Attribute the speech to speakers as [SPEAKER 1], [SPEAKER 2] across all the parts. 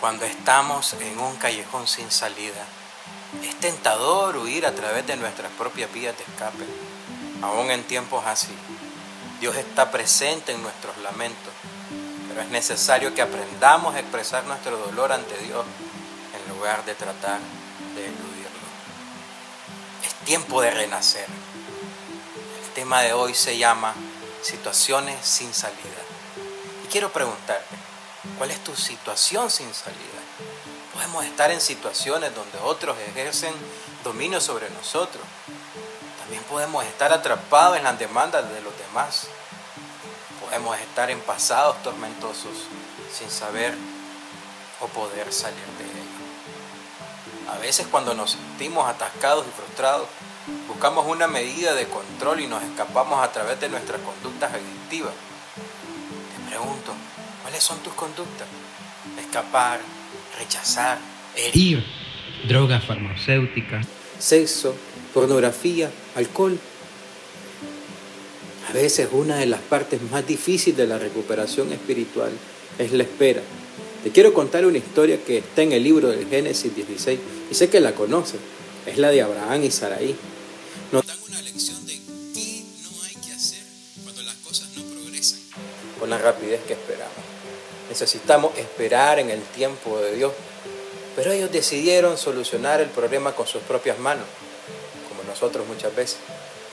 [SPEAKER 1] cuando estamos en un callejón sin salida. Es tentador huir a través de nuestras propias vías de escape, aún en tiempos así. Dios está presente en nuestros lamentos, pero es necesario que aprendamos a expresar nuestro dolor ante Dios en lugar de tratar de eludirlo. Es tiempo de renacer. El tema de hoy se llama situaciones sin salida. Y quiero preguntarte, ¿cuál es tu situación sin salida? Podemos estar en situaciones donde otros ejercen dominio sobre nosotros. También podemos estar atrapados en las demandas de los demás. Podemos estar en pasados tormentosos sin saber o poder salir de ellos. A veces cuando nos sentimos atascados y frustrados, buscamos una medida de control y nos escapamos a través de nuestras conductas adictivas. Pregunto, ¿cuáles son tus conductas? Escapar, rechazar, herir, drogas farmacéuticas, sexo, pornografía, alcohol. A veces una de las partes más difíciles de la recuperación espiritual es la espera. Te quiero contar una historia que está en el libro del Génesis 16 y sé que la conoces. Es la de Abraham y Saraí. Nos dan una lección de qué no hay que hacer cuando las cosas no progresan con la rapidez que esperamos. Necesitamos esperar en el tiempo de Dios. Pero ellos decidieron solucionar el problema con sus propias manos, como nosotros muchas veces.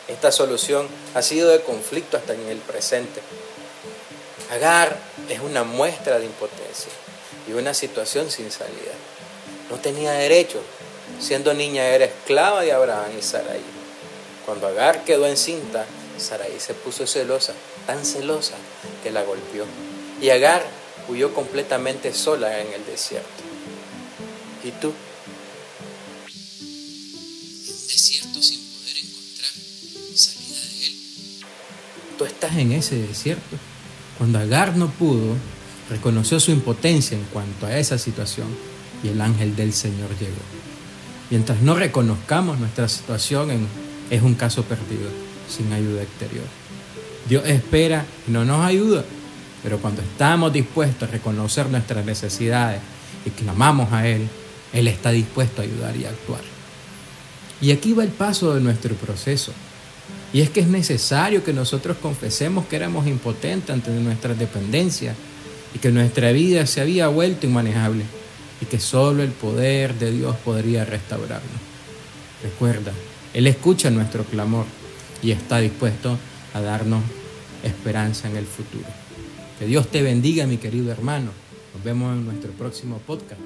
[SPEAKER 1] Esta solución ha sido de conflicto hasta en el presente. Agar es una muestra de impotencia y una situación sin salida. No tenía derecho. Siendo niña era esclava de Abraham y Sarai. Cuando Agar quedó encinta, Sarai se puso celosa, tan celosa que la golpeó. Y Agar huyó completamente sola en el desierto. ¿Y tú? Desierto sin poder encontrar salida de él. Tú estás en ese desierto. Cuando Agar no pudo, reconoció su impotencia en cuanto a esa situación y el ángel del Señor llegó. Mientras no reconozcamos nuestra situación, es un caso perdido, sin ayuda exterior. Dios espera y no nos ayuda pero cuando estamos dispuestos a reconocer nuestras necesidades y clamamos a Él, Él está dispuesto a ayudar y a actuar. Y aquí va el paso de nuestro proceso. Y es que es necesario que nosotros confesemos que éramos impotentes ante nuestra dependencia y que nuestra vida se había vuelto inmanejable y que solo el poder de Dios podría restaurarnos. Recuerda, Él escucha nuestro clamor y está dispuesto a darnos esperanza en el futuro. Que Dios te bendiga, mi querido hermano. Nos vemos en nuestro próximo podcast.